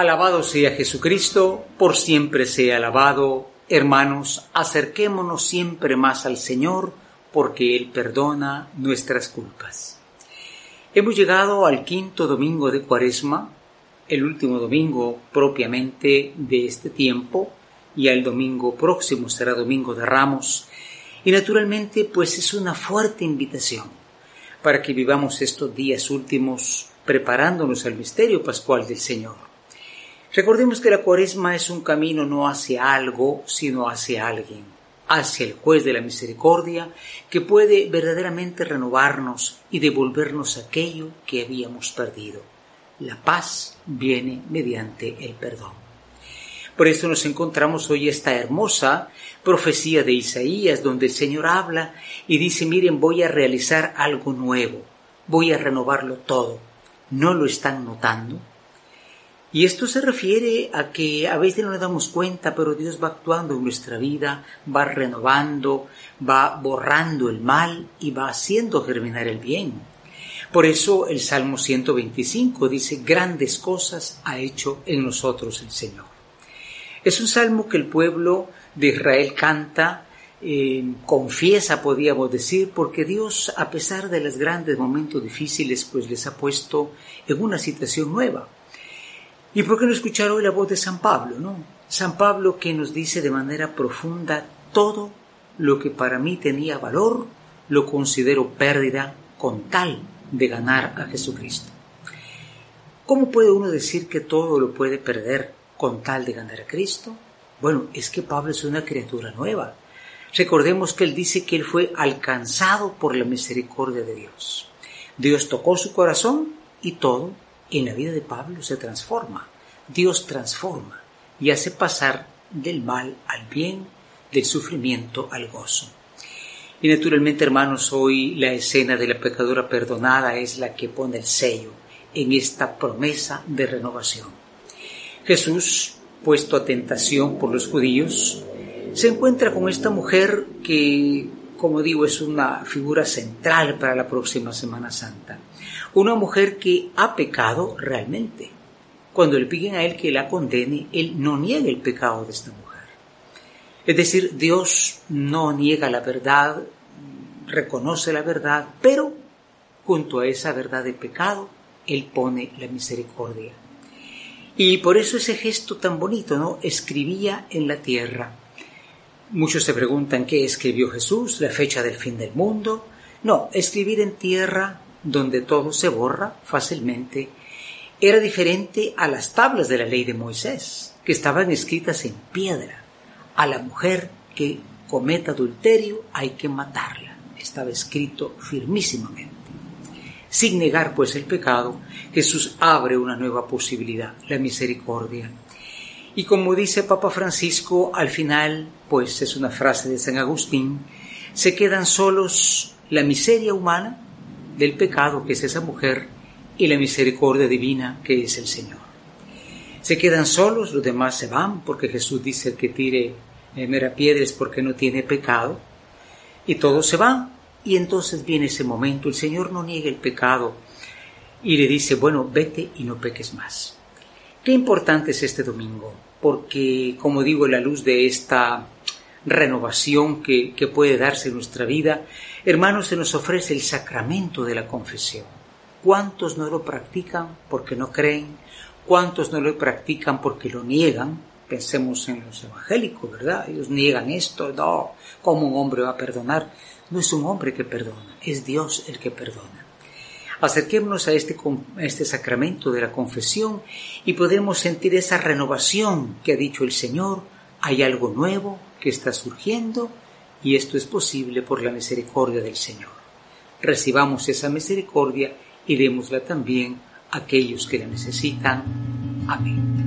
Alabado sea Jesucristo, por siempre sea alabado. Hermanos, acerquémonos siempre más al Señor, porque Él perdona nuestras culpas. Hemos llegado al quinto domingo de Cuaresma, el último domingo propiamente de este tiempo, y el domingo próximo será domingo de Ramos, y naturalmente pues es una fuerte invitación para que vivamos estos días últimos preparándonos al misterio pascual del Señor Recordemos que la cuaresma es un camino no hacia algo, sino hacia alguien, hacia el juez de la misericordia, que puede verdaderamente renovarnos y devolvernos aquello que habíamos perdido. La paz viene mediante el perdón. Por eso nos encontramos hoy esta hermosa profecía de Isaías, donde el Señor habla y dice, miren, voy a realizar algo nuevo, voy a renovarlo todo. ¿No lo están notando? Y esto se refiere a que a veces no nos damos cuenta, pero Dios va actuando en nuestra vida, va renovando, va borrando el mal y va haciendo germinar el bien. Por eso el Salmo 125 dice, grandes cosas ha hecho en nosotros el Señor. Es un salmo que el pueblo de Israel canta, eh, confiesa, podríamos decir, porque Dios, a pesar de los grandes momentos difíciles, pues les ha puesto en una situación nueva ¿Y por qué no escuchar hoy la voz de San Pablo, no? San Pablo que nos dice de manera profunda todo lo que para mí tenía valor, lo considero pérdida con tal de ganar a Jesucristo. ¿Cómo puede uno decir que todo lo puede perder con tal de ganar a Cristo? Bueno, es que Pablo es una criatura nueva. Recordemos que él dice que él fue alcanzado por la misericordia de Dios. Dios tocó su corazón y todo en la vida de Pablo se transforma. Dios transforma y hace pasar del mal al bien, del sufrimiento al gozo. Y naturalmente, hermanos, hoy la escena de la pecadora perdonada es la que pone el sello en esta promesa de renovación. Jesús, puesto a tentación por los judíos, se encuentra con esta mujer que, como digo, es una figura central para la próxima Semana Santa una mujer que ha pecado realmente. Cuando le piden a él que la condene, él no niega el pecado de esta mujer. Es decir, Dios no niega la verdad, reconoce la verdad, pero junto a esa verdad de pecado, Él pone la misericordia. Y por eso ese gesto tan bonito, ¿no? Escribía en la tierra. Muchos se preguntan qué escribió Jesús, la fecha del fin del mundo. No, escribir en tierra donde todo se borra fácilmente, era diferente a las tablas de la ley de Moisés, que estaban escritas en piedra. A la mujer que cometa adulterio hay que matarla. Estaba escrito firmísimamente. Sin negar pues el pecado, Jesús abre una nueva posibilidad, la misericordia. Y como dice Papa Francisco, al final, pues es una frase de San Agustín, se quedan solos la miseria humana del pecado que es esa mujer y la misericordia divina que es el Señor. Se quedan solos, los demás se van porque Jesús dice que tire eh, mera piedras porque no tiene pecado y todos se van y entonces viene ese momento, el Señor no niega el pecado y le dice, bueno, vete y no peques más. Qué importante es este domingo, porque como digo, la luz de esta renovación que, puede darse en nuestra vida, hermanos, se nos ofrece el sacramento de la confesión. ¿Cuántos no lo practican porque no creen? ¿Cuántos no lo practican porque lo niegan? Pensemos en los evangélicos, ¿verdad? Ellos niegan esto, no, ¿cómo un hombre va a perdonar? No es un hombre que perdona, es Dios el que perdona. Acerquémonos a este, este sacramento de la confesión y podemos sentir esa renovación que ha dicho el Señor. Hay algo nuevo, que está surgiendo y esto es posible por la misericordia del Señor. Recibamos esa misericordia y démosla también a aquellos que la necesitan. Amén.